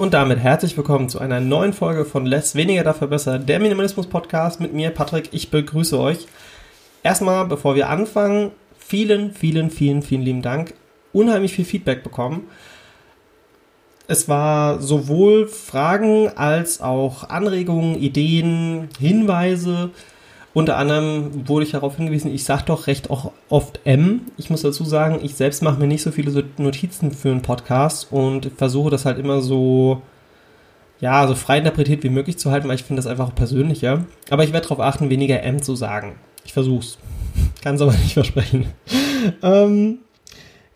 Und damit herzlich willkommen zu einer neuen Folge von Less Weniger dafür besser, der Minimalismus Podcast mit mir, Patrick. Ich begrüße euch. Erstmal, bevor wir anfangen, vielen, vielen, vielen, vielen lieben Dank. Unheimlich viel Feedback bekommen. Es war sowohl Fragen als auch Anregungen, Ideen, Hinweise. Unter anderem wurde ich darauf hingewiesen, ich sage doch recht auch oft M. Ich muss dazu sagen, ich selbst mache mir nicht so viele Notizen für einen Podcast und versuche das halt immer so, ja, so frei interpretiert wie möglich zu halten, weil ich finde das einfach persönlicher. Aber ich werde darauf achten, weniger M zu sagen. Ich versuch's. Kann es aber nicht versprechen. ähm,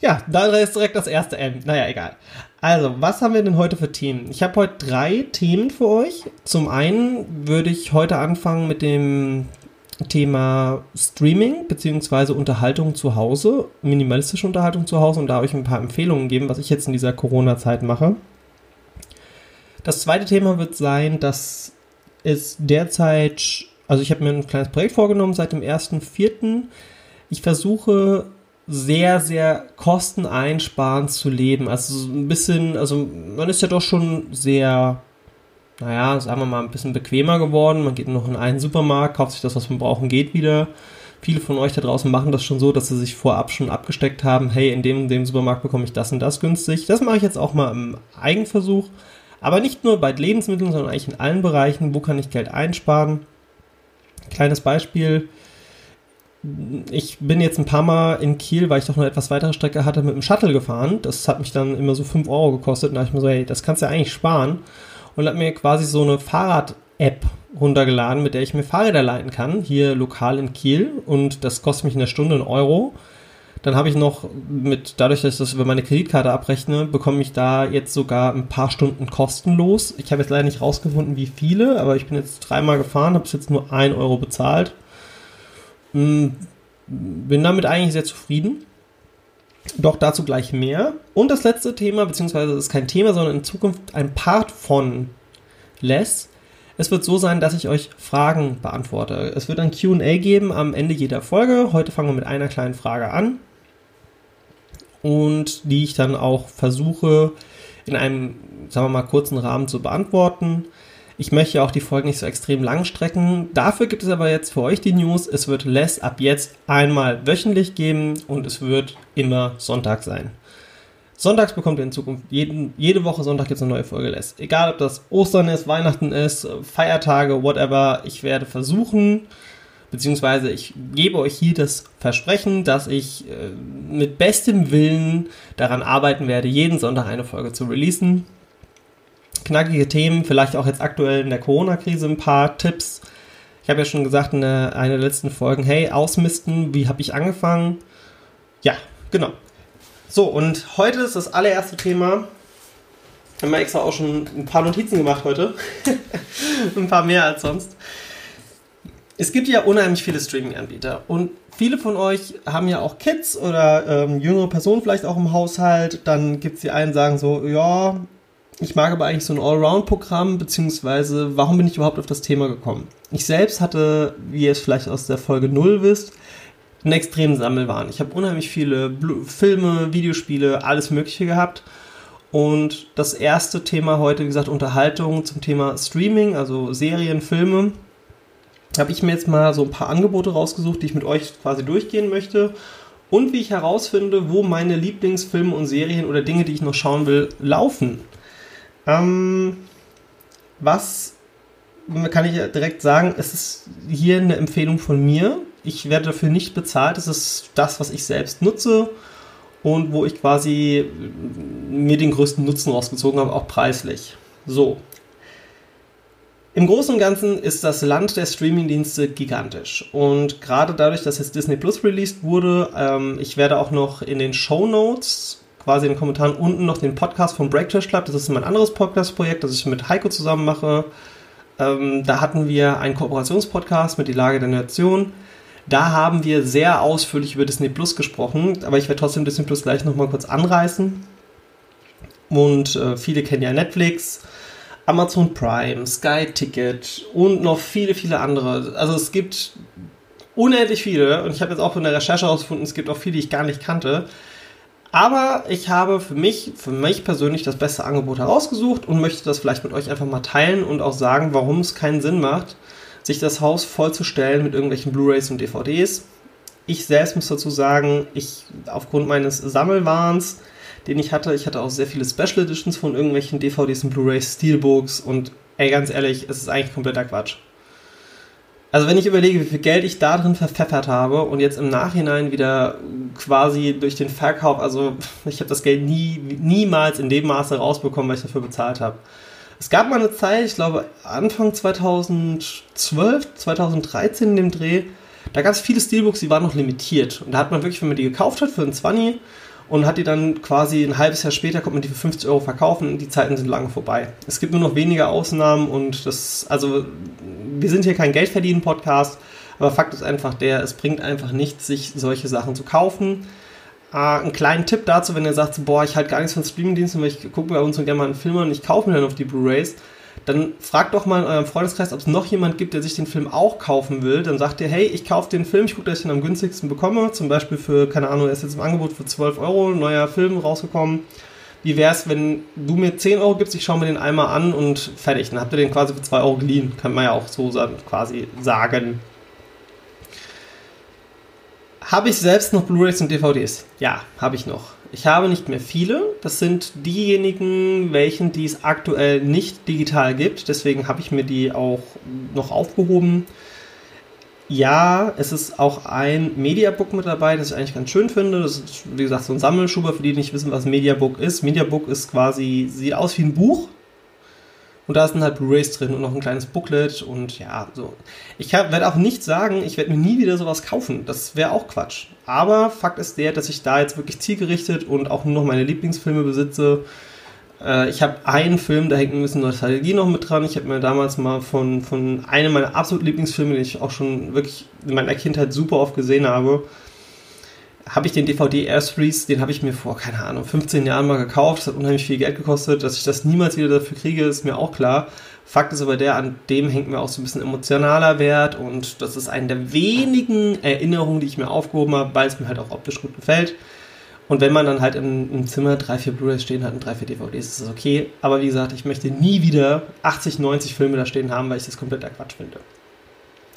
ja, da ist direkt das erste M. Naja, egal. Also, was haben wir denn heute für Themen? Ich habe heute drei Themen für euch. Zum einen würde ich heute anfangen mit dem Thema Streaming bzw. Unterhaltung zu Hause, minimalistische Unterhaltung zu Hause und da euch ein paar Empfehlungen geben, was ich jetzt in dieser Corona-Zeit mache. Das zweite Thema wird sein, dass es derzeit, also ich habe mir ein kleines Projekt vorgenommen seit dem 1.4. Ich versuche sehr, sehr kosteneinsparend zu leben. Also ein bisschen, also man ist ja doch schon sehr naja, sagen wir mal, ein bisschen bequemer geworden. Man geht noch in einen Supermarkt, kauft sich das, was man brauchen, geht wieder. Viele von euch da draußen machen das schon so, dass sie sich vorab schon abgesteckt haben, hey, in dem, dem Supermarkt bekomme ich das und das günstig. Das mache ich jetzt auch mal im Eigenversuch. Aber nicht nur bei Lebensmitteln, sondern eigentlich in allen Bereichen. Wo kann ich Geld einsparen? Kleines Beispiel. Ich bin jetzt ein paar Mal in Kiel, weil ich doch eine etwas weitere Strecke hatte, mit dem Shuttle gefahren. Das hat mich dann immer so 5 Euro gekostet. Und da habe ich mir so, hey, das kannst du ja eigentlich sparen und habe mir quasi so eine Fahrrad-App runtergeladen, mit der ich mir Fahrräder leiten kann, hier lokal in Kiel. Und das kostet mich in der Stunde einen Euro. Dann habe ich noch mit, dadurch, dass ich das über meine Kreditkarte abrechne, bekomme ich da jetzt sogar ein paar Stunden kostenlos. Ich habe jetzt leider nicht rausgefunden, wie viele, aber ich bin jetzt dreimal gefahren, habe jetzt nur ein Euro bezahlt. Hm, bin damit eigentlich sehr zufrieden. Doch dazu gleich mehr. Und das letzte Thema, beziehungsweise ist kein Thema, sondern in Zukunft ein Part von Less. Es wird so sein, dass ich euch Fragen beantworte. Es wird ein QA geben am Ende jeder Folge. Heute fangen wir mit einer kleinen Frage an. Und die ich dann auch versuche, in einem, sagen wir mal, kurzen Rahmen zu beantworten. Ich möchte auch die Folgen nicht so extrem lang strecken. Dafür gibt es aber jetzt für euch die News. Es wird Less ab jetzt einmal wöchentlich geben und es wird immer Sonntag sein. Sonntags bekommt ihr in Zukunft jeden, jede Woche Sonntag gibt eine neue Folge Less. Egal ob das Ostern ist, Weihnachten ist, Feiertage, whatever. Ich werde versuchen, beziehungsweise ich gebe euch hier das Versprechen, dass ich äh, mit bestem Willen daran arbeiten werde, jeden Sonntag eine Folge zu releasen knackige Themen, vielleicht auch jetzt aktuell in der Corona-Krise ein paar Tipps. Ich habe ja schon gesagt in einer der letzten Folgen, hey, ausmisten, wie habe ich angefangen? Ja, genau. So, und heute ist das allererste Thema. Haben wir extra auch schon ein paar Notizen gemacht heute. ein paar mehr als sonst. Es gibt ja unheimlich viele Streaming-Anbieter und viele von euch haben ja auch Kids oder ähm, jüngere Personen vielleicht auch im Haushalt. Dann gibt es die einen, sagen so, ja, ich mag aber eigentlich so ein Allround-Programm, beziehungsweise warum bin ich überhaupt auf das Thema gekommen? Ich selbst hatte, wie ihr es vielleicht aus der Folge 0 wisst, einen extremen Sammelwahn. Ich habe unheimlich viele Blu Filme, Videospiele, alles Mögliche gehabt. Und das erste Thema heute, wie gesagt, Unterhaltung zum Thema Streaming, also Serien, Filme, habe ich mir jetzt mal so ein paar Angebote rausgesucht, die ich mit euch quasi durchgehen möchte. Und wie ich herausfinde, wo meine Lieblingsfilme und Serien oder Dinge, die ich noch schauen will, laufen. Ähm, was kann ich direkt sagen, es ist hier eine Empfehlung von mir. Ich werde dafür nicht bezahlt. Es ist das, was ich selbst nutze und wo ich quasi mir den größten Nutzen rausgezogen habe, auch preislich. So. Im Großen und Ganzen ist das Land der Streamingdienste gigantisch. Und gerade dadurch, dass jetzt Disney Plus released wurde, ähm, ich werde auch noch in den Show Notes quasi in den Kommentaren unten noch den Podcast vom Breakfast Club. Das ist mein anderes Podcast-Projekt, das ich mit Heiko zusammen mache. Ähm, da hatten wir einen Kooperationspodcast mit Die Lage der Nation. Da haben wir sehr ausführlich über Disney Plus gesprochen, aber ich werde trotzdem Disney Plus gleich nochmal kurz anreißen. Und äh, viele kennen ja Netflix, Amazon Prime, Sky Ticket und noch viele, viele andere. Also es gibt unendlich viele und ich habe jetzt auch in der Recherche herausgefunden, es gibt auch viele, die ich gar nicht kannte. Aber ich habe für mich, für mich persönlich das beste Angebot herausgesucht und möchte das vielleicht mit euch einfach mal teilen und auch sagen, warum es keinen Sinn macht, sich das Haus vollzustellen mit irgendwelchen Blu-rays und DVDs. Ich selbst muss dazu sagen, ich aufgrund meines Sammelwahns, den ich hatte, ich hatte auch sehr viele Special Editions von irgendwelchen DVDs und Blu-rays, Steelbooks und ey, ganz ehrlich, es ist eigentlich kompletter Quatsch. Also wenn ich überlege, wie viel Geld ich da drin verpfeffert habe und jetzt im Nachhinein wieder quasi durch den Verkauf, also ich habe das Geld nie, niemals in dem Maße rausbekommen, was ich dafür bezahlt habe. Es gab mal eine Zeit, ich glaube Anfang 2012, 2013 in dem Dreh, da gab es viele Steelbooks, die waren noch limitiert. Und da hat man wirklich, wenn man die gekauft hat für einen 20 und hat die dann quasi ein halbes Jahr später, kommt man die für 50 Euro verkaufen und die Zeiten sind lange vorbei. Es gibt nur noch wenige Ausnahmen und das, also wir sind hier kein Geldverdienen-Podcast, aber Fakt ist einfach der, es bringt einfach nichts, sich solche Sachen zu kaufen. Äh, einen kleinen Tipp dazu, wenn ihr sagt, boah, ich halte gar nichts von Streamingdiensten, weil ich gucke bei uns und gerne mal einen Film und ich kaufe mir dann auf die Blu-Rays, dann fragt doch mal in eurem Freundeskreis, ob es noch jemand gibt, der sich den Film auch kaufen will. Dann sagt ihr, hey, ich kaufe den Film, ich gucke, dass ich ihn am günstigsten bekomme. Zum Beispiel für, keine Ahnung, er ist jetzt im Angebot für 12 Euro, neuer Film rausgekommen. Wie wäre es, wenn du mir 10 Euro gibst, ich schaue mir den einmal an und fertig. Dann habt ihr den quasi für 2 Euro geliehen. Kann man ja auch so quasi sagen. Habe ich selbst noch Blu-rays und DVDs? Ja, habe ich noch. Ich habe nicht mehr viele. Das sind diejenigen, welchen die es aktuell nicht digital gibt. Deswegen habe ich mir die auch noch aufgehoben. Ja, es ist auch ein Mediabook mit dabei, das ich eigentlich ganz schön finde. Das ist, wie gesagt, so ein Sammelschuber, für die, die nicht wissen, was Mediabook ist. Mediabook ist quasi, sieht aus wie ein Buch, und da sind halt Blu-rays drin und noch ein kleines Booklet und ja, so. Ich werde auch nicht sagen, ich werde mir nie wieder sowas kaufen. Das wäre auch Quatsch. Aber Fakt ist der, dass ich da jetzt wirklich zielgerichtet und auch nur noch meine Lieblingsfilme besitze. Äh, ich habe einen Film, da hängt ein bisschen Nostalgie noch mit dran. Ich habe mir damals mal von, von einem meiner absoluten Lieblingsfilme, den ich auch schon wirklich in meiner Kindheit super oft gesehen habe, habe ich den DVD Air Threes, den habe ich mir vor, keine Ahnung, 15 Jahren mal gekauft. Das hat unheimlich viel Geld gekostet. Dass ich das niemals wieder dafür kriege, ist mir auch klar. Fakt ist aber der, an dem hängt mir auch so ein bisschen emotionaler Wert und das ist eine der wenigen Erinnerungen, die ich mir aufgehoben habe, weil es mir halt auch optisch gut gefällt. Und wenn man dann halt im, im Zimmer drei, vier Blu-rays stehen hat und drei, vier DVDs, ist das okay. Aber wie gesagt, ich möchte nie wieder 80, 90 Filme da stehen haben, weil ich das komplett Quatsch finde.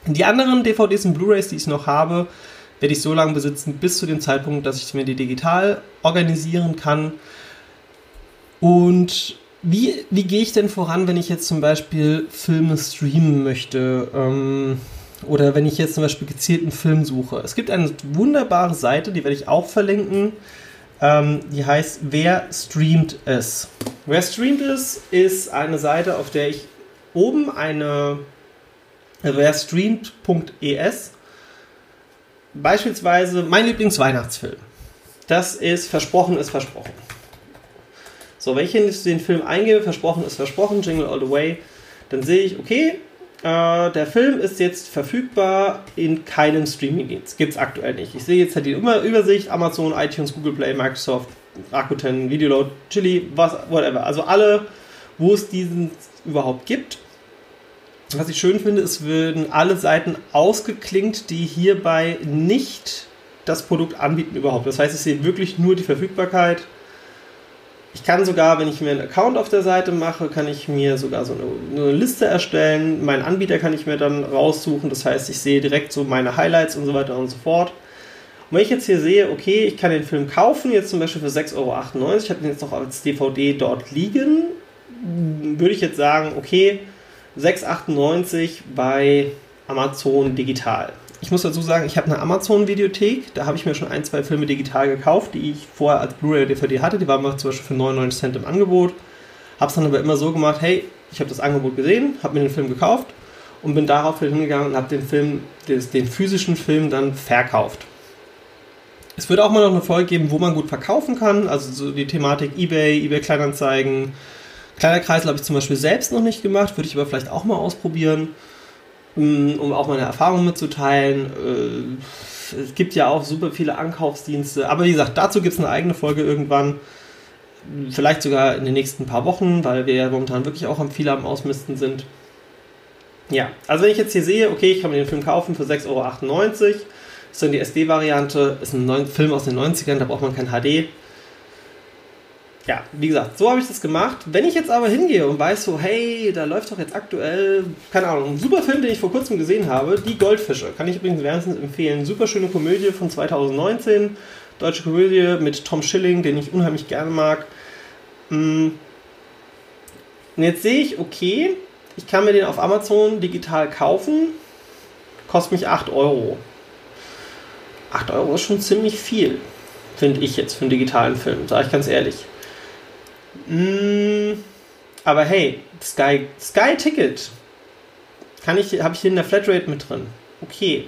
Die anderen DVDs und Blu-rays, die ich noch habe, werde ich so lange besitzen, bis zu dem Zeitpunkt, dass ich mir die digital organisieren kann. Und wie, wie gehe ich denn voran, wenn ich jetzt zum Beispiel Filme streamen möchte? Ähm, oder wenn ich jetzt zum Beispiel gezielt einen Film suche? Es gibt eine wunderbare Seite, die werde ich auch verlinken. Ähm, die heißt Wer streamt es? Wer streamt es ist eine Seite, auf der ich oben eine wer streamt.es beispielsweise mein Lieblingsweihnachtsfilm. Das ist Versprochen ist Versprochen. So, wenn ich den Film eingebe, Versprochen ist Versprochen, Jingle All the Way, dann sehe ich, okay, äh, der Film ist jetzt verfügbar in keinem Streamingdienst. Gibt es aktuell nicht. Ich sehe jetzt halt die Übersicht: Amazon, iTunes, Google Play, Microsoft, Rakuten, Videoload, Chili, was, whatever. Also alle, wo es diesen überhaupt gibt. Was ich schön finde, es würden alle Seiten ausgeklinkt, die hierbei nicht das Produkt anbieten überhaupt. Das heißt, ich sehe wirklich nur die Verfügbarkeit. Ich kann sogar, wenn ich mir einen Account auf der Seite mache, kann ich mir sogar so eine, eine Liste erstellen. Meinen Anbieter kann ich mir dann raussuchen. Das heißt, ich sehe direkt so meine Highlights und so weiter und so fort. Und wenn ich jetzt hier sehe, okay, ich kann den Film kaufen, jetzt zum Beispiel für 6,98 Euro, ich habe den jetzt noch als DVD dort liegen, würde ich jetzt sagen, okay, 6,98 bei Amazon digital. Ich muss dazu sagen, ich habe eine Amazon-Videothek, da habe ich mir schon ein, zwei Filme digital gekauft, die ich vorher als Blu-ray oder DVD hatte. Die waren mal zum Beispiel für 99 Cent im Angebot. Habe es dann aber immer so gemacht, hey, ich habe das Angebot gesehen, habe mir den Film gekauft und bin darauf hingegangen und habe den Film, den physischen Film dann verkauft. Es wird auch mal noch eine Folge geben, wo man gut verkaufen kann, also so die Thematik eBay, eBay Kleinanzeigen, Kleiner Kreisel habe ich zum Beispiel selbst noch nicht gemacht, würde ich aber vielleicht auch mal ausprobieren, um auch meine Erfahrungen mitzuteilen. Äh, es gibt ja auch super viele Ankaufsdienste, aber wie gesagt, dazu gibt es eine eigene Folge irgendwann. Vielleicht sogar in den nächsten paar Wochen, weil wir ja momentan wirklich auch am viele am Ausmisten sind. Ja, also wenn ich jetzt hier sehe, okay, ich kann mir den Film kaufen für 6,98 Euro, ist dann die SD-Variante, ist ein Film aus den 90ern, da braucht man kein HD ja, wie gesagt, so habe ich das gemacht. Wenn ich jetzt aber hingehe und weiß so, hey, da läuft doch jetzt aktuell, keine Ahnung, ein super Film, den ich vor kurzem gesehen habe, Die Goldfische. Kann ich übrigens wärmstens empfehlen. Super schöne Komödie von 2019. Deutsche Komödie mit Tom Schilling, den ich unheimlich gerne mag. Mm. Und jetzt sehe ich, okay, ich kann mir den auf Amazon digital kaufen. Kostet mich 8 Euro. 8 Euro ist schon ziemlich viel, finde ich jetzt für einen digitalen Film, sage ich ganz ehrlich. Mm, aber hey, Sky, Sky Ticket kann ich, habe ich hier in der Flatrate mit drin. Okay.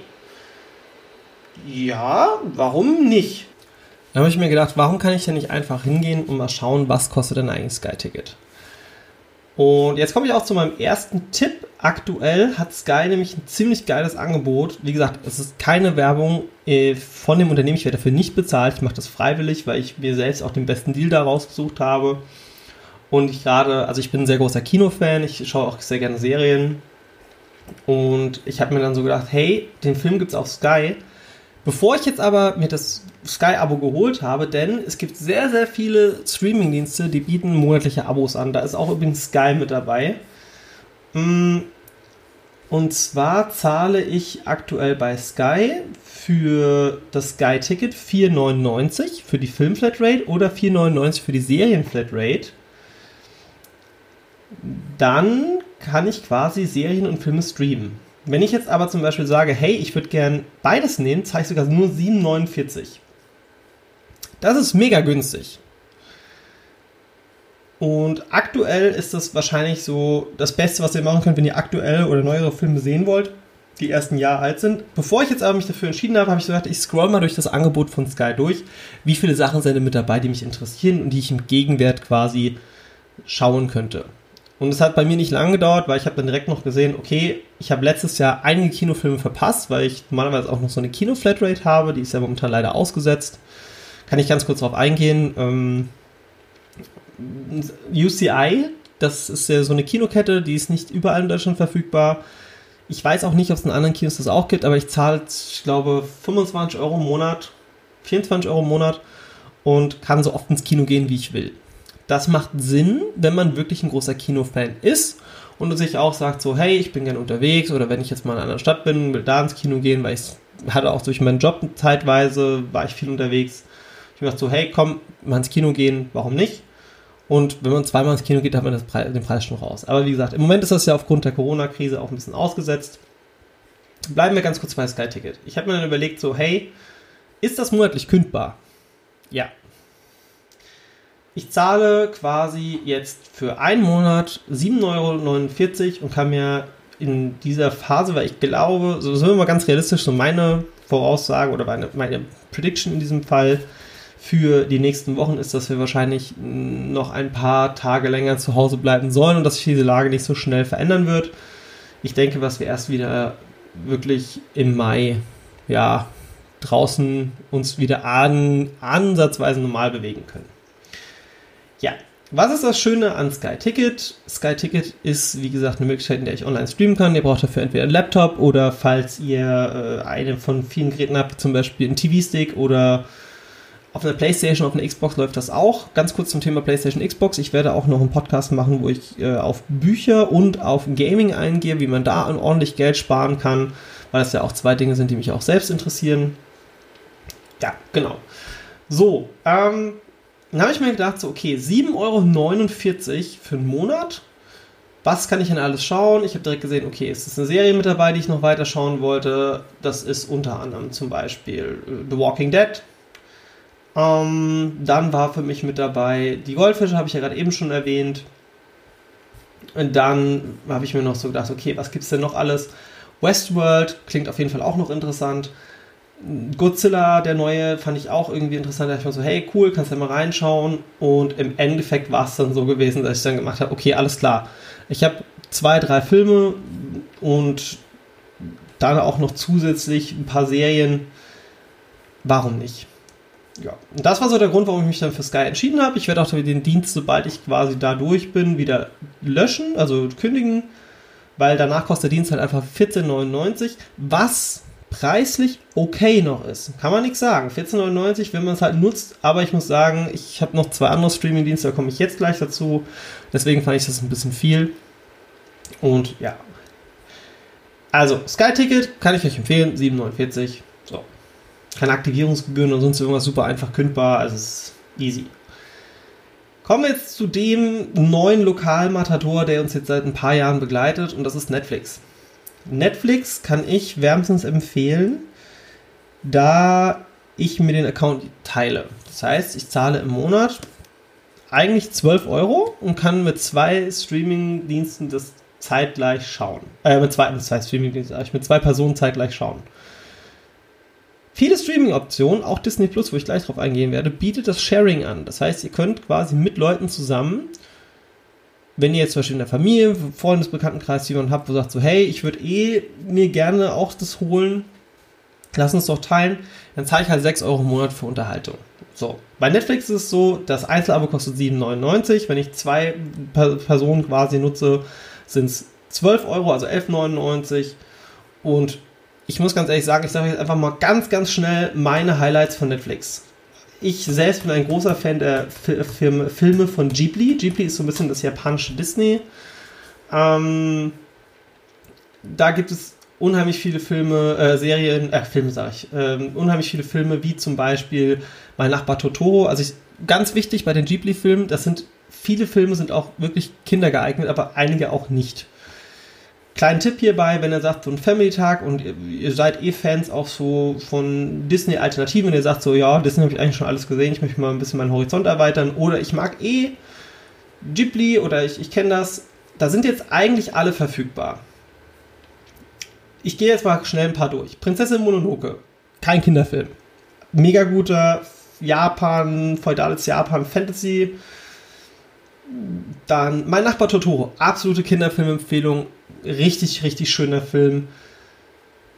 Ja, warum nicht? Da habe ich mir gedacht, warum kann ich denn nicht einfach hingehen und mal schauen, was kostet denn eigentlich Sky Ticket? Und jetzt komme ich auch zu meinem ersten Tipp. Aktuell hat Sky nämlich ein ziemlich geiles Angebot. Wie gesagt, es ist keine Werbung äh, von dem Unternehmen. Ich werde dafür nicht bezahlt. Ich mache das freiwillig, weil ich mir selbst auch den besten Deal daraus gesucht habe. Und ich gerade, also ich bin ein sehr großer Kinofan. Ich schaue auch sehr gerne Serien. Und ich habe mir dann so gedacht, hey, den Film gibt es auf Sky. Bevor ich jetzt aber mir das Sky-Abo geholt habe, denn es gibt sehr, sehr viele Streaming-Dienste, die bieten monatliche Abos an. Da ist auch übrigens Sky mit dabei. Mm, und zwar zahle ich aktuell bei Sky für das Sky-Ticket 4,99 für die Film-Flatrate oder 4,99 für die Serien-Flatrate. Dann kann ich quasi Serien und Filme streamen. Wenn ich jetzt aber zum Beispiel sage, hey, ich würde gern beides nehmen, zahle ich sogar nur 7,49. Das ist mega günstig. Und aktuell ist das wahrscheinlich so das Beste, was ihr machen könnt, wenn ihr aktuell oder neuere Filme sehen wollt, die ersten Jahre alt sind. Bevor ich jetzt aber mich dafür entschieden habe, habe ich gesagt, ich scroll mal durch das Angebot von Sky durch. Wie viele Sachen sind denn mit dabei, die mich interessieren und die ich im Gegenwert quasi schauen könnte. Und es hat bei mir nicht lange gedauert, weil ich habe dann direkt noch gesehen, okay, ich habe letztes Jahr einige Kinofilme verpasst, weil ich normalerweise auch noch so eine Kino-Flatrate habe, die ist ja momentan leider ausgesetzt. Kann ich ganz kurz darauf eingehen. Ähm, UCI, das ist ja so eine Kinokette, die ist nicht überall in Deutschland verfügbar. Ich weiß auch nicht, ob es in anderen Kinos das auch gibt, aber ich zahle, ich glaube, 25 Euro im Monat, 24 Euro im Monat und kann so oft ins Kino gehen, wie ich will. Das macht Sinn, wenn man wirklich ein großer Kinofan ist und sich auch sagt so, hey, ich bin gerne unterwegs oder wenn ich jetzt mal in einer Stadt bin, will da ins Kino gehen, weil ich hatte auch durch meinen Job zeitweise, war ich viel unterwegs ich gedacht so, hey, komm, mal ins Kino gehen, warum nicht? Und wenn man zweimal ins Kino geht, hat man Pre den Preis schon raus. Aber wie gesagt, im Moment ist das ja aufgrund der Corona-Krise auch ein bisschen ausgesetzt. Bleiben wir ganz kurz bei Sky Ticket. Ich habe mir dann überlegt, so, hey, ist das monatlich kündbar? Ja. Ich zahle quasi jetzt für einen Monat 7,49 Euro und kann mir in dieser Phase, weil ich glaube, so sind wir mal ganz realistisch, so meine Voraussage oder meine, meine Prediction in diesem Fall, für die nächsten Wochen ist, dass wir wahrscheinlich noch ein paar Tage länger zu Hause bleiben sollen und dass sich diese Lage nicht so schnell verändern wird. Ich denke, dass wir erst wieder wirklich im Mai, ja, draußen uns wieder an, ansatzweise normal bewegen können. Ja, was ist das Schöne an Sky Ticket? Sky Ticket ist, wie gesagt, eine Möglichkeit, in der ich online streamen kann. Ihr braucht dafür entweder einen Laptop oder falls ihr äh, eine von vielen Geräten habt, zum Beispiel einen TV-Stick oder auf der PlayStation, auf der Xbox läuft das auch. Ganz kurz zum Thema PlayStation, Xbox. Ich werde auch noch einen Podcast machen, wo ich äh, auf Bücher und auf Gaming eingehe, wie man da ordentlich Geld sparen kann, weil das ja auch zwei Dinge sind, die mich auch selbst interessieren. Ja, genau. So, ähm, dann habe ich mir gedacht, so, okay, 7,49 Euro für einen Monat. Was kann ich denn alles schauen? Ich habe direkt gesehen, okay, es ist eine Serie mit dabei, die ich noch weiter schauen wollte. Das ist unter anderem zum Beispiel äh, The Walking Dead, ähm, dann war für mich mit dabei die Goldfische, habe ich ja gerade eben schon erwähnt. Und dann habe ich mir noch so gedacht, okay, was gibt es denn noch alles? Westworld klingt auf jeden Fall auch noch interessant. Godzilla, der neue, fand ich auch irgendwie interessant. Da ich mir so, hey, cool, kannst du ja mal reinschauen. Und im Endeffekt war es dann so gewesen, dass ich dann gemacht habe, okay, alles klar. Ich habe zwei, drei Filme und dann auch noch zusätzlich ein paar Serien. Warum nicht? ja, und das war so der Grund, warum ich mich dann für Sky entschieden habe. Ich werde auch den Dienst, sobald ich quasi da durch bin, wieder löschen, also kündigen, weil danach kostet der Dienst halt einfach 14,99, was preislich okay noch ist. Kann man nichts sagen. 14,99, wenn man es halt nutzt, aber ich muss sagen, ich habe noch zwei andere Streaming-Dienste, da komme ich jetzt gleich dazu. Deswegen fand ich das ein bisschen viel. Und ja. Also, Sky-Ticket kann ich euch empfehlen, 7,49. So. Keine Aktivierungsgebühren und sonst irgendwas super einfach kündbar, also es ist easy. Kommen wir jetzt zu dem neuen Lokalmatador, der uns jetzt seit ein paar Jahren begleitet, und das ist Netflix. Netflix kann ich wärmstens empfehlen, da ich mir den Account teile. Das heißt, ich zahle im Monat eigentlich 12 Euro und kann mit zwei Streaming-Diensten das zeitgleich schauen. Äh, mit zwei, mit zwei Streaming-Diensten, mit zwei Personen zeitgleich schauen. Viele Streaming-Optionen, auch Disney Plus, wo ich gleich drauf eingehen werde, bietet das Sharing an. Das heißt, ihr könnt quasi mit Leuten zusammen wenn ihr jetzt zum Beispiel in der Familie, Freundesbekanntenkreis jemanden habt, wo sagt so, hey, ich würde eh mir gerne auch das holen, lass uns doch teilen, dann zahle ich halt 6 Euro im Monat für Unterhaltung. So, bei Netflix ist es so, das Einzelabo kostet 7,99. Wenn ich zwei Personen quasi nutze, sind es 12 Euro, also 11,99. Und ich muss ganz ehrlich sagen, ich sage jetzt einfach mal ganz, ganz schnell meine Highlights von Netflix ich selbst bin ein großer Fan der Filme von Ghibli. Ghibli ist so ein bisschen das japanische Disney. Ähm, da gibt es unheimlich viele Filme, äh, Serien, äh, Filme sage ich, äh, unheimlich viele Filme, wie zum Beispiel Mein Nachbar Totoro. Also ich, ganz wichtig bei den Ghibli-Filmen, das sind, viele Filme sind auch wirklich kindergeeignet, aber einige auch nicht. Kleinen Tipp hierbei, wenn ihr sagt, so ein Family-Tag und ihr, seid eh Fans auch so von Disney-Alternativen, wenn ihr sagt, so, ja, Disney habe ich eigentlich schon alles gesehen, ich möchte mal ein bisschen meinen Horizont erweitern oder ich mag eh Ghibli oder ich, ich kenne das, da sind jetzt eigentlich alle verfügbar. Ich gehe jetzt mal schnell ein paar durch. Prinzessin Mononoke, kein Kinderfilm. Mega guter Japan, feudales Japan, Fantasy. Dann Mein Nachbar Totoro, absolute Kinderfilmempfehlung richtig, richtig schöner Film.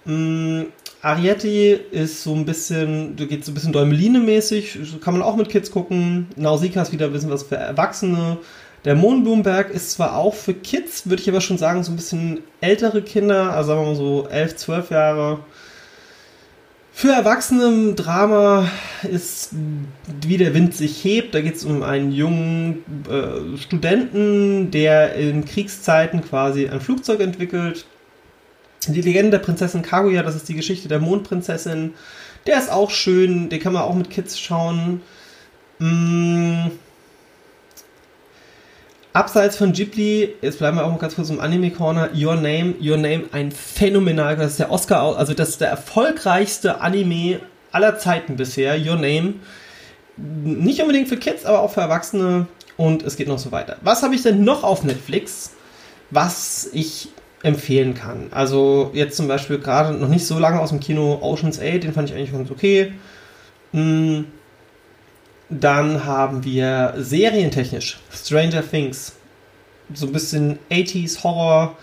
Mm, Arietti ist so ein bisschen, du geht so ein bisschen Däumeline-mäßig, kann man auch mit Kids gucken. Nausicaa ist wieder ein bisschen was für Erwachsene. Der Mondblumenberg ist zwar auch für Kids, würde ich aber schon sagen, so ein bisschen ältere Kinder, also sagen wir mal so 11, 12 Jahre. Für Erwachsene Drama ist Wie der Wind sich hebt. Da geht es um einen jungen äh, Studenten, der in Kriegszeiten quasi ein Flugzeug entwickelt. Die Legende der Prinzessin Kaguya, das ist die Geschichte der Mondprinzessin. Der ist auch schön, den kann man auch mit Kids schauen. Mmh Abseits von Ghibli, jetzt bleiben wir auch mal ganz kurz im Anime-Corner, Your Name, Your Name, ein phänomenal, das ist der Oscar, also das ist der erfolgreichste Anime aller Zeiten bisher, Your Name. Nicht unbedingt für Kids, aber auch für Erwachsene und es geht noch so weiter. Was habe ich denn noch auf Netflix, was ich empfehlen kann? Also jetzt zum Beispiel gerade noch nicht so lange aus dem Kino Ocean's 8, den fand ich eigentlich ganz okay. Hm dann haben wir serientechnisch Stranger Things. So ein bisschen 80s Horror.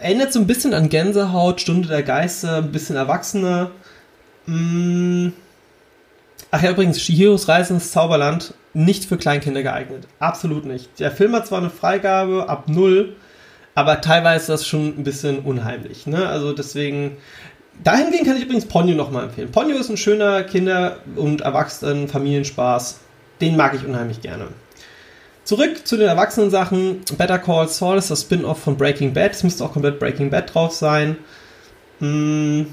Erinnert so ein bisschen an Gänsehaut, Stunde der Geister, ein bisschen erwachsener. Mm. Ach ja, übrigens, Shihiros Reise ins Zauberland nicht für Kleinkinder geeignet. Absolut nicht. Der Film hat zwar eine Freigabe ab null, aber teilweise ist das schon ein bisschen unheimlich. Ne? Also deswegen, Dahingehend kann ich übrigens Ponyo nochmal empfehlen. Ponyo ist ein schöner Kinder- und Erwachsenen-Familienspaß. Den mag ich unheimlich gerne. Zurück zu den Erwachsenen-Sachen. Better Call Saul ist das Spin-off von Breaking Bad. Es müsste auch komplett Breaking Bad drauf sein. Hm.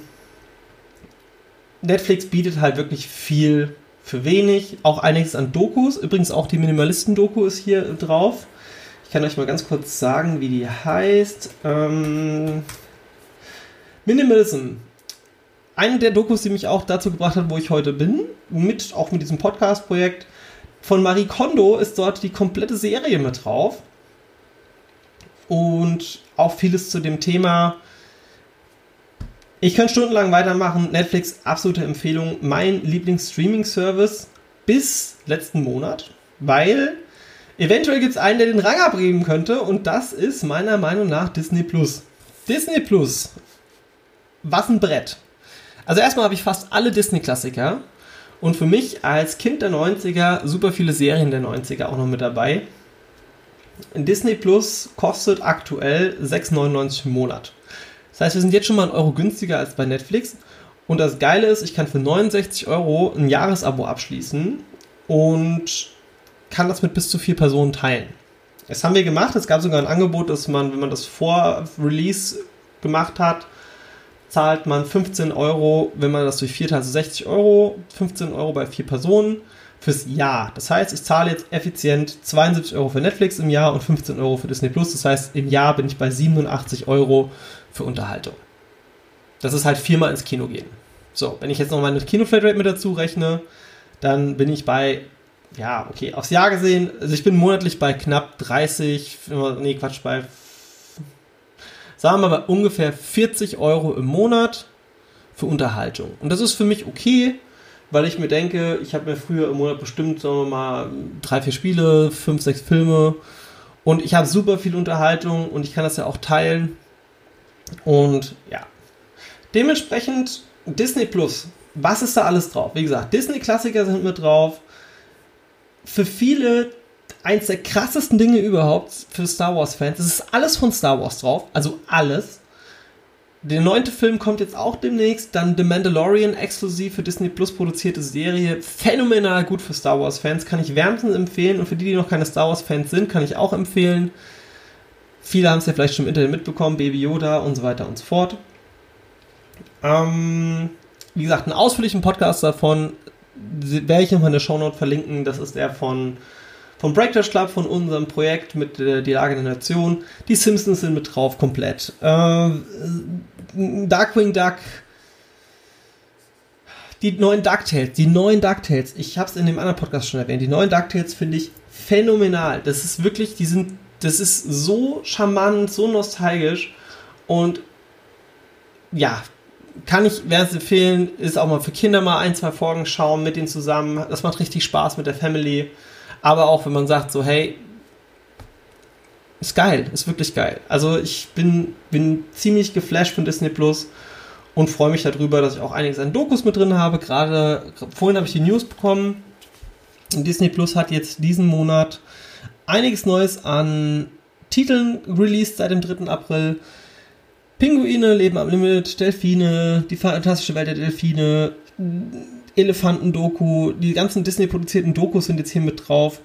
Netflix bietet halt wirklich viel für wenig. Auch einiges an Dokus. Übrigens auch die Minimalisten-Doku ist hier drauf. Ich kann euch mal ganz kurz sagen, wie die heißt. Ähm, Minimalism eine der Dokus, die mich auch dazu gebracht hat, wo ich heute bin, mit auch mit diesem Podcast-Projekt von Marie Kondo ist dort die komplette Serie mit drauf. Und auch vieles zu dem Thema. Ich könnte stundenlang weitermachen. Netflix, absolute Empfehlung. Mein Lieblings-Streaming-Service bis letzten Monat, weil eventuell gibt es einen, der den Rang abgeben könnte. Und das ist meiner Meinung nach Disney Plus. Disney Plus. Was ein Brett. Also erstmal habe ich fast alle Disney-Klassiker und für mich als Kind der 90er super viele Serien der 90er auch noch mit dabei. Disney Plus kostet aktuell 6,99 im Monat. Das heißt, wir sind jetzt schon mal einen Euro günstiger als bei Netflix. Und das Geile ist, ich kann für 69 Euro ein Jahresabo abschließen und kann das mit bis zu vier Personen teilen. Das haben wir gemacht. Es gab sogar ein Angebot, dass man, wenn man das vor Release gemacht hat, zahlt man 15 Euro, wenn man das durch vier teilt, also 60 Euro, 15 Euro bei vier Personen fürs Jahr. Das heißt, ich zahle jetzt effizient 72 Euro für Netflix im Jahr und 15 Euro für Disney Plus. Das heißt, im Jahr bin ich bei 87 Euro für Unterhaltung. Das ist halt viermal ins Kino gehen. So, wenn ich jetzt noch meine Kino-Flatrate mit dazu rechne, dann bin ich bei, ja, okay, aufs Jahr gesehen, also ich bin monatlich bei knapp 30, nee, Quatsch, bei, sagen wir mal, ungefähr 40 Euro im Monat für Unterhaltung. Und das ist für mich okay, weil ich mir denke, ich habe mir früher im Monat bestimmt, sagen wir mal, drei, vier Spiele, fünf, sechs Filme und ich habe super viel Unterhaltung und ich kann das ja auch teilen. Und ja, dementsprechend Disney Plus, was ist da alles drauf? Wie gesagt, Disney-Klassiker sind mit drauf. Für viele eins der krassesten Dinge überhaupt für Star Wars-Fans. Es ist alles von Star Wars drauf, also alles. Der neunte Film kommt jetzt auch demnächst. Dann The Mandalorian, exklusiv für Disney Plus produzierte Serie. Phänomenal gut für Star Wars-Fans. Kann ich wärmstens empfehlen. Und für die, die noch keine Star Wars-Fans sind, kann ich auch empfehlen. Viele haben es ja vielleicht schon im Internet mitbekommen. Baby Yoda und so weiter und so fort. Ähm, wie gesagt, einen ausführlichen Podcast davon werde ich nochmal in der Shownote verlinken. Das ist der von vom Breakfast Club, von unserem Projekt mit äh, Die Lage der Nation. Die Simpsons sind mit drauf, komplett. Äh, Darkwing Duck. Die neuen DuckTales, die neuen DuckTales. Ich habe es in dem anderen Podcast schon erwähnt. Die neuen DuckTales finde ich phänomenal. Das ist wirklich, die sind, das ist so charmant, so nostalgisch und ja, kann ich, es empfehlen, ist auch mal für Kinder mal ein, zwei Folgen schauen mit denen zusammen. Das macht richtig Spaß mit der Family. Aber auch wenn man sagt, so, hey, ist geil, ist wirklich geil. Also ich bin, bin ziemlich geflasht von Disney Plus und freue mich darüber, dass ich auch einiges an Dokus mit drin habe. Gerade vorhin habe ich die News bekommen. Disney Plus hat jetzt diesen Monat einiges Neues an Titeln released seit dem 3. April. Pinguine leben am Limit, Delfine, die fantastische Welt der Delfine, Elefanten-Doku, die ganzen Disney-produzierten Dokus sind jetzt hier mit drauf.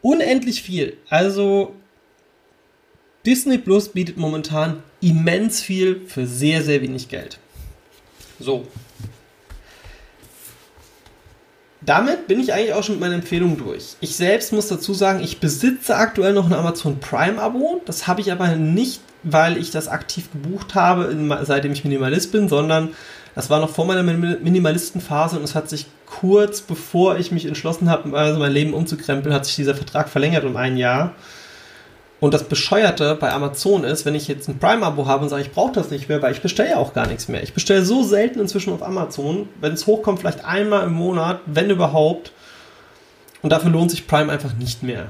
Unendlich viel. Also Disney Plus bietet momentan immens viel für sehr, sehr wenig Geld. So. Damit bin ich eigentlich auch schon mit meiner Empfehlung durch. Ich selbst muss dazu sagen, ich besitze aktuell noch ein Amazon Prime-Abo. Das habe ich aber nicht, weil ich das aktiv gebucht habe, seitdem ich Minimalist bin, sondern das war noch vor meiner Minimalistenphase und es hat sich kurz bevor ich mich entschlossen habe, also mein Leben umzukrempeln, hat sich dieser Vertrag verlängert um ein Jahr. Und das Bescheuerte bei Amazon ist, wenn ich jetzt ein Prime-Abo habe und sage, ich brauche das nicht mehr, weil ich bestelle ja auch gar nichts mehr. Ich bestelle so selten inzwischen auf Amazon, wenn es hochkommt, vielleicht einmal im Monat, wenn überhaupt. Und dafür lohnt sich Prime einfach nicht mehr.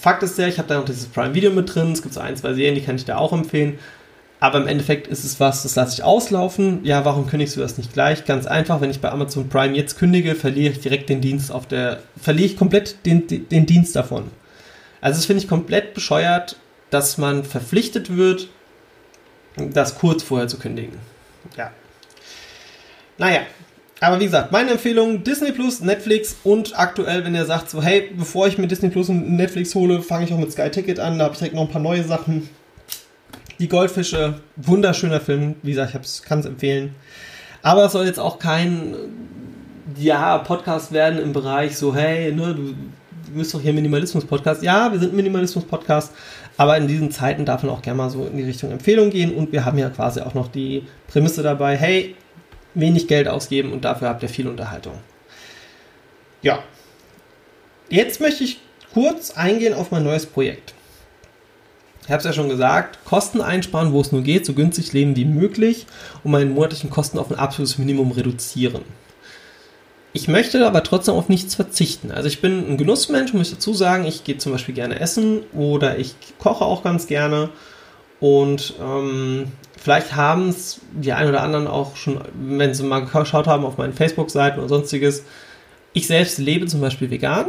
Fakt ist ja, ich habe da noch dieses Prime-Video mit drin. Es gibt so ein, zwei Serien, die kann ich da auch empfehlen. Aber im Endeffekt ist es was, das lasse ich auslaufen. Ja, warum kündigst du das nicht gleich? Ganz einfach, wenn ich bei Amazon Prime jetzt kündige, verliere ich direkt den Dienst auf der, verliere ich komplett den, den Dienst davon. Also das finde ich komplett bescheuert, dass man verpflichtet wird, das kurz vorher zu kündigen. Ja. Naja, aber wie gesagt, meine Empfehlung Disney Plus, Netflix und aktuell, wenn ihr sagt so, hey, bevor ich mir Disney Plus und Netflix hole, fange ich auch mit Sky Ticket an, da habe ich direkt noch ein paar neue Sachen. Die Goldfische, wunderschöner Film. Wie gesagt, ich kann es empfehlen. Aber es soll jetzt auch kein ja, Podcast werden im Bereich so, hey, ne, du bist doch hier Minimalismus-Podcast. Ja, wir sind Minimalismus-Podcast, aber in diesen Zeiten darf man auch gerne mal so in die Richtung Empfehlung gehen und wir haben ja quasi auch noch die Prämisse dabei, hey, wenig Geld ausgeben und dafür habt ihr viel Unterhaltung. Ja. Jetzt möchte ich kurz eingehen auf mein neues Projekt. Ich habe es ja schon gesagt, Kosten einsparen, wo es nur geht, so günstig leben wie möglich und meine monatlichen Kosten auf ein absolutes Minimum reduzieren. Ich möchte aber trotzdem auf nichts verzichten. Also ich bin ein Genussmensch, muss ich dazu sagen. Ich gehe zum Beispiel gerne essen oder ich koche auch ganz gerne. Und ähm, vielleicht haben es die einen oder anderen auch schon, wenn sie mal geschaut haben auf meinen Facebook-Seiten oder sonstiges. Ich selbst lebe zum Beispiel vegan.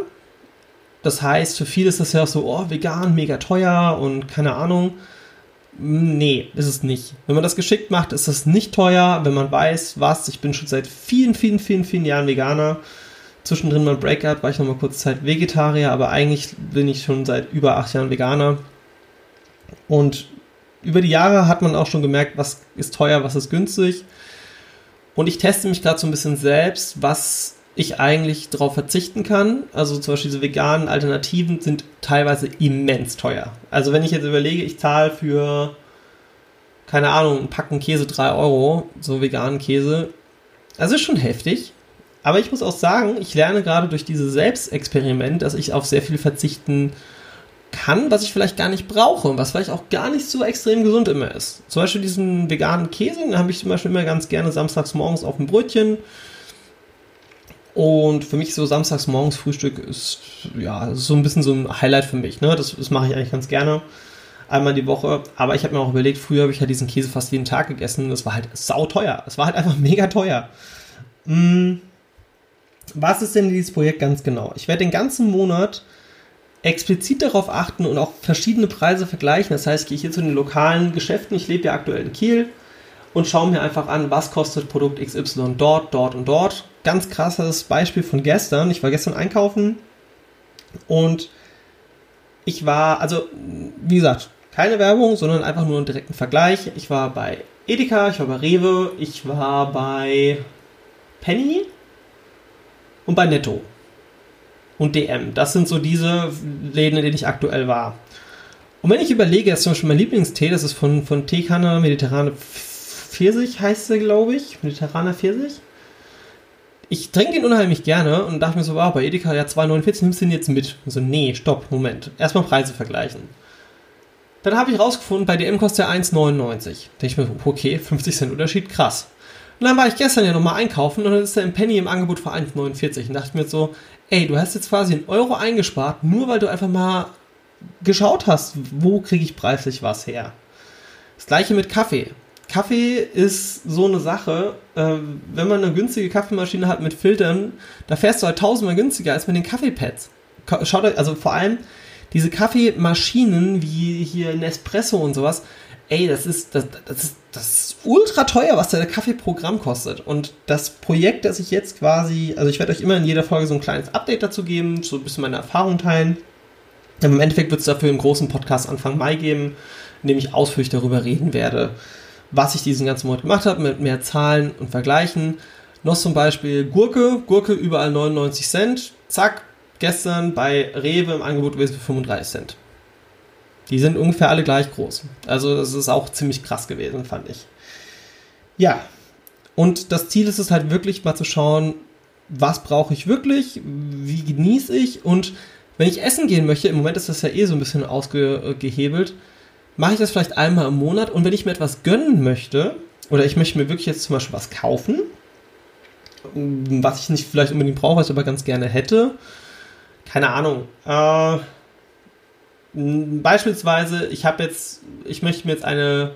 Das heißt, für viele ist das ja auch so, oh, vegan, mega teuer und keine Ahnung. Nee, ist es nicht. Wenn man das geschickt macht, ist es nicht teuer, wenn man weiß, was. Ich bin schon seit vielen, vielen, vielen, vielen Jahren Veganer. Zwischendrin mal Breakout, war ich noch mal kurz Zeit Vegetarier, aber eigentlich bin ich schon seit über acht Jahren Veganer. Und über die Jahre hat man auch schon gemerkt, was ist teuer, was ist günstig. Und ich teste mich gerade so ein bisschen selbst, was ich eigentlich darauf verzichten kann. Also zum Beispiel diese veganen Alternativen sind teilweise immens teuer. Also wenn ich jetzt überlege, ich zahle für, keine Ahnung, ein Packen Käse 3 Euro, so veganen Käse. Also ist schon heftig. Aber ich muss auch sagen, ich lerne gerade durch dieses Selbstexperiment, dass ich auf sehr viel verzichten kann, was ich vielleicht gar nicht brauche und was vielleicht auch gar nicht so extrem gesund immer ist. Zum Beispiel diesen veganen Käse, den habe ich zum Beispiel immer ganz gerne samstags morgens auf dem Brötchen und für mich so samstags morgens Frühstück ist ja so ein bisschen so ein Highlight für mich. Ne? Das, das mache ich eigentlich ganz gerne. Einmal die Woche. Aber ich habe mir auch überlegt, früher habe ich ja diesen Käse fast jeden Tag gegessen. Das war halt sau teuer. Es war halt einfach mega teuer. Hm. Was ist denn dieses Projekt ganz genau? Ich werde den ganzen Monat explizit darauf achten und auch verschiedene Preise vergleichen. Das heißt, ich gehe hier zu den lokalen Geschäften. Ich lebe ja aktuell in Kiel und schaue mir einfach an, was kostet Produkt XY dort, dort und dort. Ganz krasses Beispiel von gestern. Ich war gestern einkaufen und ich war, also wie gesagt, keine Werbung, sondern einfach nur einen direkten Vergleich. Ich war bei Edeka, ich war bei Rewe, ich war bei Penny und bei Netto und DM. Das sind so diese Läden, in denen ich aktuell war. Und wenn ich überlege, ist zum Beispiel mein Lieblingstee, das ist von, von Teekanne Mediterrane Pfirsich heißt sie, glaube ich. Mediterraner Pfirsich. Ich trinke den unheimlich gerne und dachte mir so, wow, bei Edeka ja 2,49, nimmst du den jetzt mit? Und so, nee, stopp, Moment. Erstmal Preise vergleichen. Dann habe ich rausgefunden, bei DM kostet er 1,99. Denke ich mir, okay, 50 Cent Unterschied, krass. Und dann war ich gestern ja nochmal einkaufen und dann ist er im Penny im Angebot für 1,49 und dachte mir so, ey, du hast jetzt quasi einen Euro eingespart, nur weil du einfach mal geschaut hast, wo kriege ich preislich was her. Das gleiche mit Kaffee. Kaffee ist so eine Sache, äh, wenn man eine günstige Kaffeemaschine hat mit Filtern, da fährst du halt tausendmal günstiger als mit den Kaffeepads. Schaut euch, also vor allem diese Kaffeemaschinen wie hier Nespresso und sowas, ey, das ist, das, das ist, das ist ultra teuer, was der Kaffeeprogramm kostet. Und das Projekt, das ich jetzt quasi, also ich werde euch immer in jeder Folge so ein kleines Update dazu geben, so ein bisschen meine Erfahrung teilen. Im Endeffekt wird es dafür einen großen Podcast Anfang Mai geben, in dem ich ausführlich darüber reden werde was ich diesen ganzen Monat gemacht habe, mit mehr Zahlen und Vergleichen. Noch zum Beispiel Gurke, Gurke überall 99 Cent. Zack, gestern bei Rewe im Angebot gewesen für 35 Cent. Die sind ungefähr alle gleich groß. Also das ist auch ziemlich krass gewesen, fand ich. Ja, und das Ziel ist es halt wirklich mal zu schauen, was brauche ich wirklich, wie genieße ich und wenn ich essen gehen möchte, im Moment ist das ja eh so ein bisschen ausgehebelt, mache ich das vielleicht einmal im Monat und wenn ich mir etwas gönnen möchte, oder ich möchte mir wirklich jetzt zum Beispiel was kaufen, was ich nicht vielleicht unbedingt brauche, was ich aber ganz gerne hätte, keine Ahnung. Äh, beispielsweise, ich habe jetzt, ich möchte mir jetzt eine,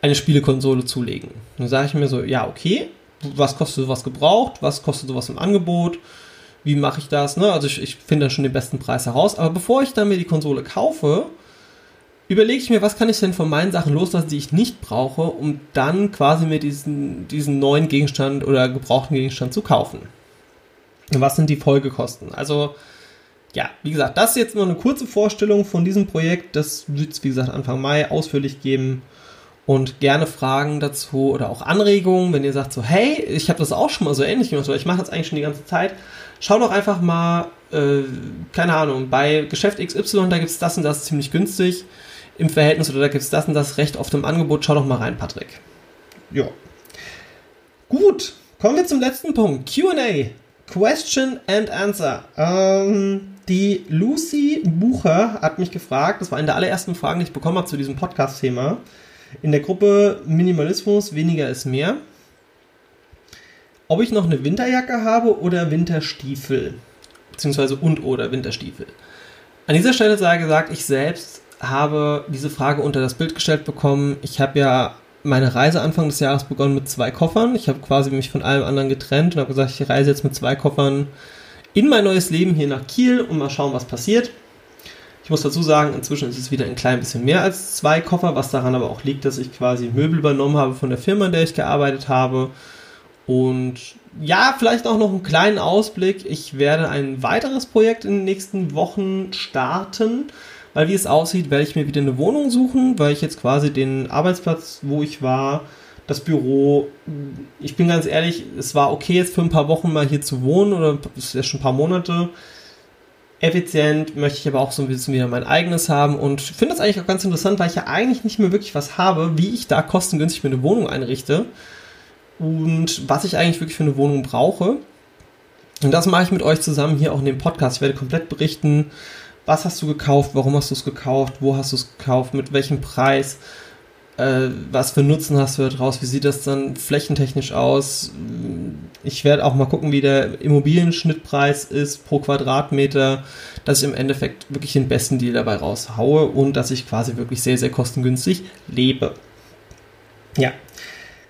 eine Spielekonsole zulegen. Dann sage ich mir so, ja, okay, was kostet sowas gebraucht, was kostet sowas im Angebot, wie mache ich das, ne? Also ich, ich finde dann schon den besten Preis heraus. Aber bevor ich dann mir die Konsole kaufe, überlege ich mir, was kann ich denn von meinen Sachen loslassen, die ich nicht brauche, um dann quasi mir diesen, diesen neuen Gegenstand oder gebrauchten Gegenstand zu kaufen. Was sind die Folgekosten? Also, ja, wie gesagt, das ist jetzt nur eine kurze Vorstellung von diesem Projekt. Das wird es, wie gesagt, Anfang Mai ausführlich geben. Und gerne Fragen dazu oder auch Anregungen, wenn ihr sagt so, hey, ich habe das auch schon mal so ähnlich gemacht, oder ich mache das eigentlich schon die ganze Zeit. Schau doch einfach mal, äh, keine Ahnung, bei Geschäft XY, da gibt es das und das ziemlich günstig im Verhältnis oder da gibt es das und das recht oft im Angebot. Schau doch mal rein, Patrick. Ja. Gut, kommen wir zum letzten Punkt. QA. Question and Answer. Ähm, die Lucy Bucher hat mich gefragt, das war eine der allerersten Fragen, die ich bekommen habe zu diesem Podcast-Thema, in der Gruppe Minimalismus, weniger ist mehr, ob ich noch eine Winterjacke habe oder Winterstiefel, beziehungsweise und oder Winterstiefel. An dieser Stelle sei gesagt, ich selbst habe diese Frage unter das Bild gestellt bekommen. Ich habe ja meine Reise Anfang des Jahres begonnen mit zwei Koffern. Ich habe quasi mich von allem anderen getrennt und habe gesagt, ich reise jetzt mit zwei Koffern in mein neues Leben hier nach Kiel und mal schauen, was passiert. Ich muss dazu sagen, inzwischen ist es wieder ein klein bisschen mehr als zwei Koffer, was daran aber auch liegt, dass ich quasi Möbel übernommen habe von der Firma, in der ich gearbeitet habe. Und ja, vielleicht auch noch einen kleinen Ausblick. Ich werde ein weiteres Projekt in den nächsten Wochen starten, weil wie es aussieht, werde ich mir wieder eine Wohnung suchen, weil ich jetzt quasi den Arbeitsplatz, wo ich war, das Büro, ich bin ganz ehrlich, es war okay jetzt für ein paar Wochen mal hier zu wohnen oder es ist ja schon ein paar Monate. Effizient möchte ich aber auch so ein bisschen wieder mein eigenes haben und finde das eigentlich auch ganz interessant, weil ich ja eigentlich nicht mehr wirklich was habe, wie ich da kostengünstig mir eine Wohnung einrichte und was ich eigentlich wirklich für eine Wohnung brauche. Und das mache ich mit euch zusammen hier auch in dem Podcast. Ich werde komplett berichten, was hast du gekauft, warum hast du es gekauft, wo hast du es gekauft, mit welchem Preis, äh, was für Nutzen hast du da draus, wie sieht das dann flächentechnisch aus. Ich werde auch mal gucken, wie der Immobilienschnittpreis ist pro Quadratmeter, dass ich im Endeffekt wirklich den besten Deal dabei raushaue und dass ich quasi wirklich sehr, sehr kostengünstig lebe. Ja,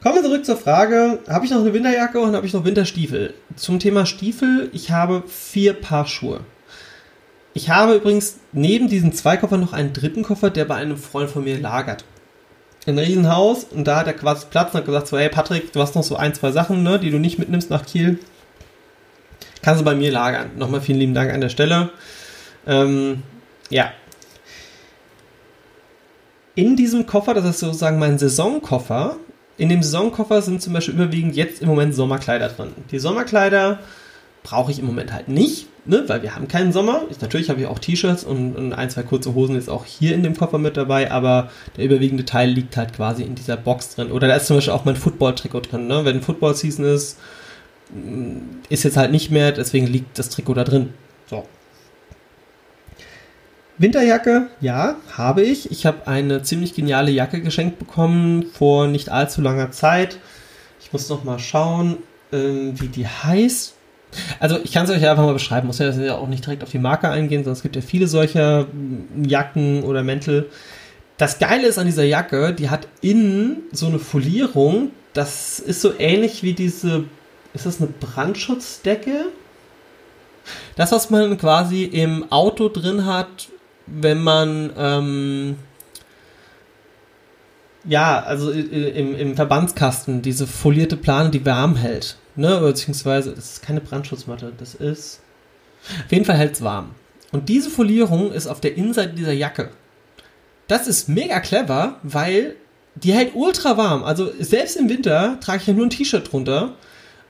Kommen wir zurück zur Frage, habe ich noch eine Winterjacke und habe ich noch Winterstiefel? Zum Thema Stiefel, ich habe vier Paar Schuhe. Ich habe übrigens neben diesen zwei Koffern noch einen dritten Koffer, der bei einem Freund von mir lagert. Ein Riesenhaus und da hat er quasi Platz und hat gesagt so, hey Patrick, du hast noch so ein, zwei Sachen, ne, die du nicht mitnimmst nach Kiel. Kannst du bei mir lagern. Nochmal vielen lieben Dank an der Stelle. Ähm, ja. In diesem Koffer, das ist sozusagen mein Saisonkoffer, in dem Saisonkoffer sind zum Beispiel überwiegend jetzt im Moment Sommerkleider drin. Die Sommerkleider brauche ich im Moment halt nicht, ne, weil wir haben keinen Sommer. Ich, natürlich habe ich auch T-Shirts und, und, ein, zwei kurze Hosen jetzt auch hier in dem Koffer mit dabei, aber der überwiegende Teil liegt halt quasi in dieser Box drin. Oder da ist zum Beispiel auch mein Football-Trikot drin. Ne? Wenn Football-Season ist, mm, ist jetzt halt nicht mehr, deswegen liegt das Trikot da drin. So. Winterjacke, ja, habe ich. Ich habe eine ziemlich geniale Jacke geschenkt bekommen vor nicht allzu langer Zeit. Ich muss noch mal schauen, ähm, wie die heißt. Also ich kann es euch einfach mal beschreiben, muss ja auch nicht direkt auf die Marke eingehen, sondern es gibt ja viele solcher mm, Jacken oder Mäntel. Das Geile ist an dieser Jacke, die hat innen so eine Folierung. Das ist so ähnlich wie diese, ist das eine Brandschutzdecke? Das, was man quasi im Auto drin hat, wenn man ähm, ja, also im, im Verbandskasten diese folierte Plane, die warm hält. Ne? Beziehungsweise, das ist keine Brandschutzmatte, das ist. Auf jeden Fall hält es warm. Und diese Folierung ist auf der Innenseite dieser Jacke. Das ist mega clever, weil die hält ultra warm. Also selbst im Winter trage ich ja nur ein T-Shirt drunter,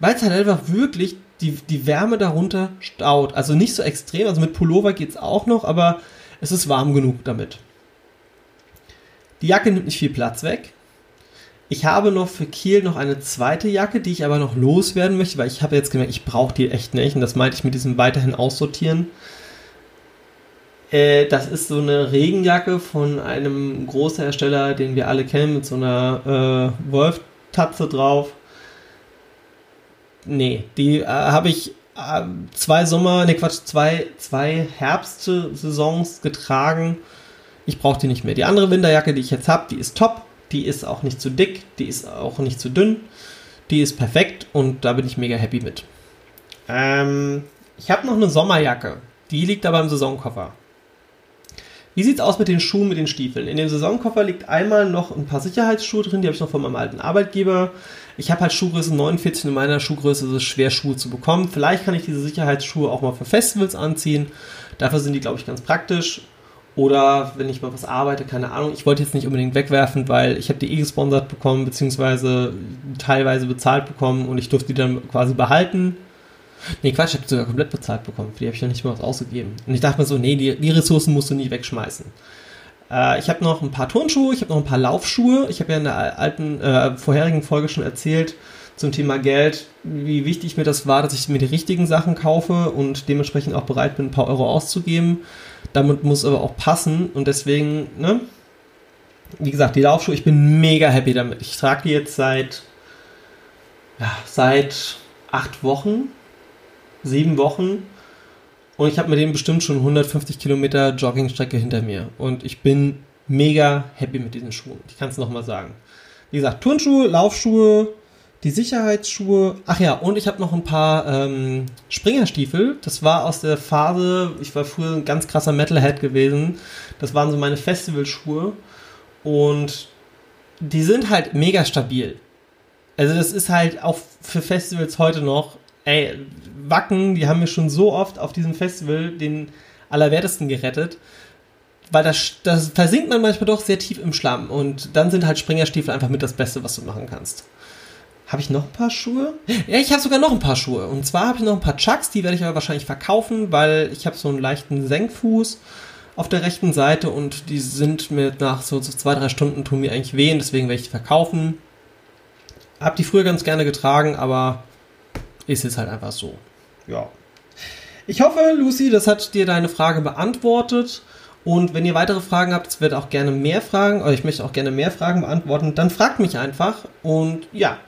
weil es halt einfach wirklich die, die Wärme darunter staut. Also nicht so extrem, also mit Pullover geht es auch noch, aber es ist warm genug damit. Die Jacke nimmt nicht viel Platz weg. Ich habe noch für Kiel noch eine zweite Jacke, die ich aber noch loswerden möchte, weil ich habe jetzt gemerkt, ich brauche die echt nicht. Und das meinte ich mit diesem weiterhin aussortieren. Äh, das ist so eine Regenjacke von einem Großhersteller, den wir alle kennen, mit so einer äh, Wolf-Tatze drauf. Nee, die äh, habe ich äh, zwei Sommer, ne Quatsch, zwei, zwei Herbstsaisons getragen. Ich brauche die nicht mehr. Die andere Winterjacke, die ich jetzt habe, die ist top. Die ist auch nicht zu dick, die ist auch nicht zu dünn. Die ist perfekt und da bin ich mega happy mit. Ähm, ich habe noch eine Sommerjacke. Die liegt aber im Saisonkoffer. Wie sieht's aus mit den Schuhen, mit den Stiefeln? In dem Saisonkoffer liegt einmal noch ein paar Sicherheitsschuhe drin, die habe ich noch von meinem alten Arbeitgeber. Ich habe halt Schuhgröße 49 und in meiner Schuhgröße ist es schwer, Schuhe zu bekommen. Vielleicht kann ich diese Sicherheitsschuhe auch mal für Festivals anziehen. Dafür sind die, glaube ich, ganz praktisch. Oder wenn ich mal was arbeite, keine Ahnung. Ich wollte jetzt nicht unbedingt wegwerfen, weil ich habe die eh gesponsert bekommen, beziehungsweise teilweise bezahlt bekommen und ich durfte die dann quasi behalten. Nee, Quatsch, ich habe sogar komplett bezahlt bekommen. Für die habe ich noch nicht mal was ausgegeben. Und ich dachte mir so, nee, die, die Ressourcen musst du nicht wegschmeißen. Äh, ich habe noch ein paar Turnschuhe, ich habe noch ein paar Laufschuhe. Ich habe ja in der alten, äh, vorherigen Folge schon erzählt zum Thema Geld, wie wichtig mir das war, dass ich mir die richtigen Sachen kaufe und dementsprechend auch bereit bin, ein paar Euro auszugeben. Damit muss aber auch passen und deswegen, ne? Wie gesagt, die Laufschuhe, ich bin mega happy damit. Ich trage die jetzt seit, ja, seit acht Wochen sieben Wochen und ich habe mit dem bestimmt schon 150 Kilometer Joggingstrecke hinter mir und ich bin mega happy mit diesen Schuhen. Ich kann es nochmal sagen. Wie gesagt, Turnschuhe, Laufschuhe, die Sicherheitsschuhe. Ach ja, und ich habe noch ein paar ähm, Springerstiefel. Das war aus der Phase, ich war früher ein ganz krasser Metalhead gewesen. Das waren so meine Festivalschuhe. Und die sind halt mega stabil. Also das ist halt auch für Festivals heute noch, ey, Wacken, die haben mir schon so oft auf diesem Festival den Allerwertesten gerettet. Weil das, das versinkt man manchmal doch sehr tief im Schlamm. Und dann sind halt Springerstiefel einfach mit das Beste, was du machen kannst. Habe ich noch ein paar Schuhe? Ja, ich habe sogar noch ein paar Schuhe. Und zwar habe ich noch ein paar Chucks, die werde ich aber wahrscheinlich verkaufen, weil ich habe so einen leichten Senkfuß auf der rechten Seite und die sind mir nach so, so zwei, drei Stunden tun mir eigentlich weh und deswegen werde ich die verkaufen. Hab die früher ganz gerne getragen, aber ist jetzt halt einfach so. Ja. Ich hoffe, Lucy, das hat dir deine Frage beantwortet. Und wenn ihr weitere Fragen habt, es wird auch gerne mehr Fragen, oder ich möchte auch gerne mehr Fragen beantworten, dann fragt mich einfach. Und ja,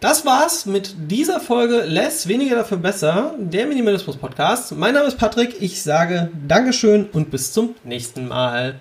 das war's mit dieser Folge Less, weniger dafür besser, der Minimalismus Podcast. Mein Name ist Patrick, ich sage Dankeschön und bis zum nächsten Mal.